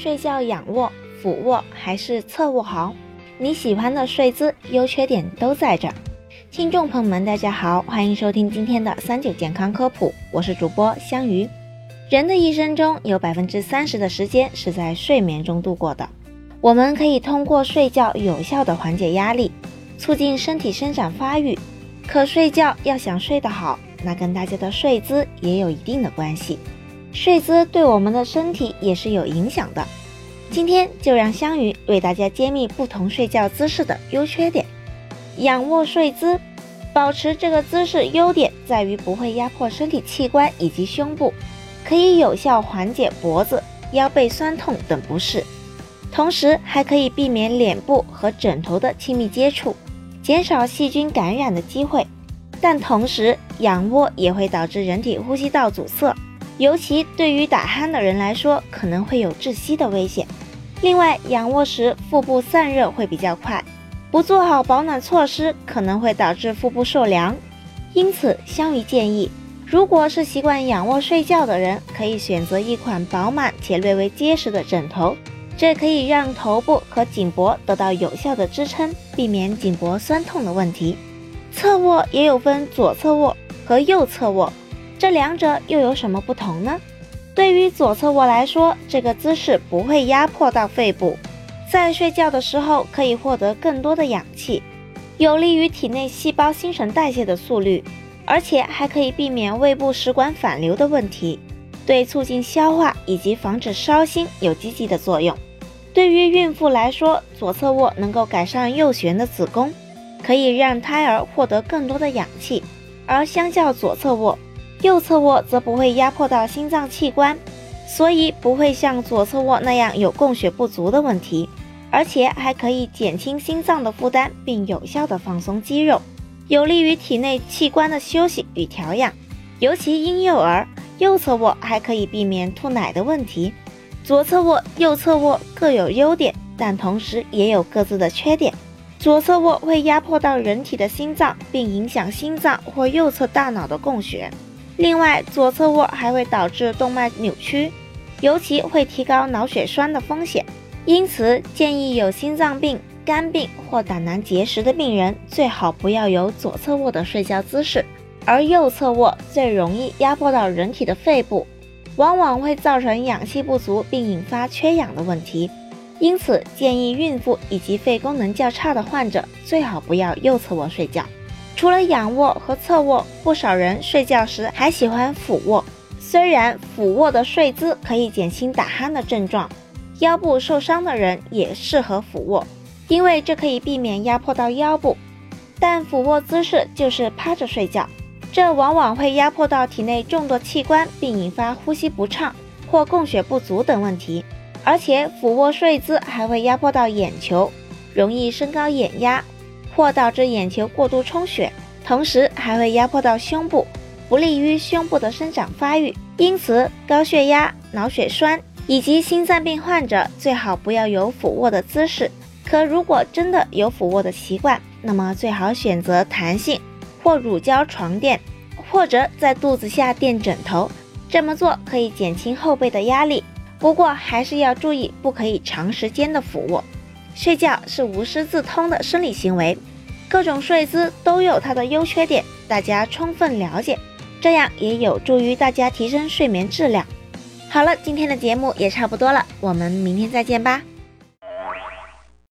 睡觉仰卧、俯卧还是侧卧好？你喜欢的睡姿优缺点都在这。听众朋友们，大家好，欢迎收听今天的三九健康科普，我是主播香鱼。人的一生中有百分之三十的时间是在睡眠中度过的，我们可以通过睡觉有效的缓解压力，促进身体生长发育。可睡觉要想睡得好，那跟大家的睡姿也有一定的关系。睡姿对我们的身体也是有影响的。今天就让香鱼为大家揭秘不同睡觉姿势的优缺点。仰卧睡姿，保持这个姿势优点在于不会压迫身体器官以及胸部，可以有效缓解脖子、腰背酸痛等不适，同时还可以避免脸部和枕头的亲密接触，减少细菌感染的机会。但同时，仰卧也会导致人体呼吸道阻塞。尤其对于打鼾的人来说，可能会有窒息的危险。另外，仰卧时腹部散热会比较快，不做好保暖措施，可能会导致腹部受凉。因此，香鱼建议，如果是习惯仰卧睡觉的人，可以选择一款饱满且略微结实的枕头，这可以让头部和颈脖得到有效的支撑，避免颈脖酸痛的问题。侧卧也有分左侧卧和右侧卧。这两者又有什么不同呢？对于左侧卧来说，这个姿势不会压迫到肺部，在睡觉的时候可以获得更多的氧气，有利于体内细胞新陈代谢的速率，而且还可以避免胃部食管反流的问题，对促进消化以及防止烧心有积极的作用。对于孕妇来说，左侧卧能够改善右旋的子宫，可以让胎儿获得更多的氧气，而相较左侧卧。右侧卧则不会压迫到心脏器官，所以不会像左侧卧那样有供血不足的问题，而且还可以减轻心脏的负担，并有效的放松肌肉，有利于体内器官的休息与调养。尤其婴幼儿，右侧卧还可以避免吐奶的问题。左侧卧、右侧卧各有优点，但同时也有各自的缺点。左侧卧会压迫到人体的心脏，并影响心脏或右侧大脑的供血。另外，左侧卧还会导致动脉扭曲，尤其会提高脑血栓的风险。因此，建议有心脏病、肝病或胆囊结石的病人最好不要有左侧卧的睡觉姿势。而右侧卧最容易压迫到人体的肺部，往往会造成氧气不足并引发缺氧的问题。因此，建议孕妇以及肺功能较差的患者最好不要右侧卧睡觉。除了仰卧和侧卧，不少人睡觉时还喜欢俯卧。虽然俯卧的睡姿可以减轻打鼾的症状，腰部受伤的人也适合俯卧，因为这可以避免压迫到腰部。但俯卧姿势就是趴着睡觉，这往往会压迫到体内众多器官，并引发呼吸不畅或供血不足等问题。而且俯卧睡姿还会压迫到眼球，容易升高眼压。或导致眼球过度充血，同时还会压迫到胸部，不利于胸部的生长发育。因此，高血压、脑血栓以及心脏病患者最好不要有俯卧的姿势。可如果真的有俯卧的习惯，那么最好选择弹性或乳胶床垫，或者在肚子下垫枕头。这么做可以减轻后背的压力。不过还是要注意，不可以长时间的俯卧。睡觉是无师自通的生理行为，各种睡姿都有它的优缺点，大家充分了解，这样也有助于大家提升睡眠质量。好了，今天的节目也差不多了，我们明天再见吧。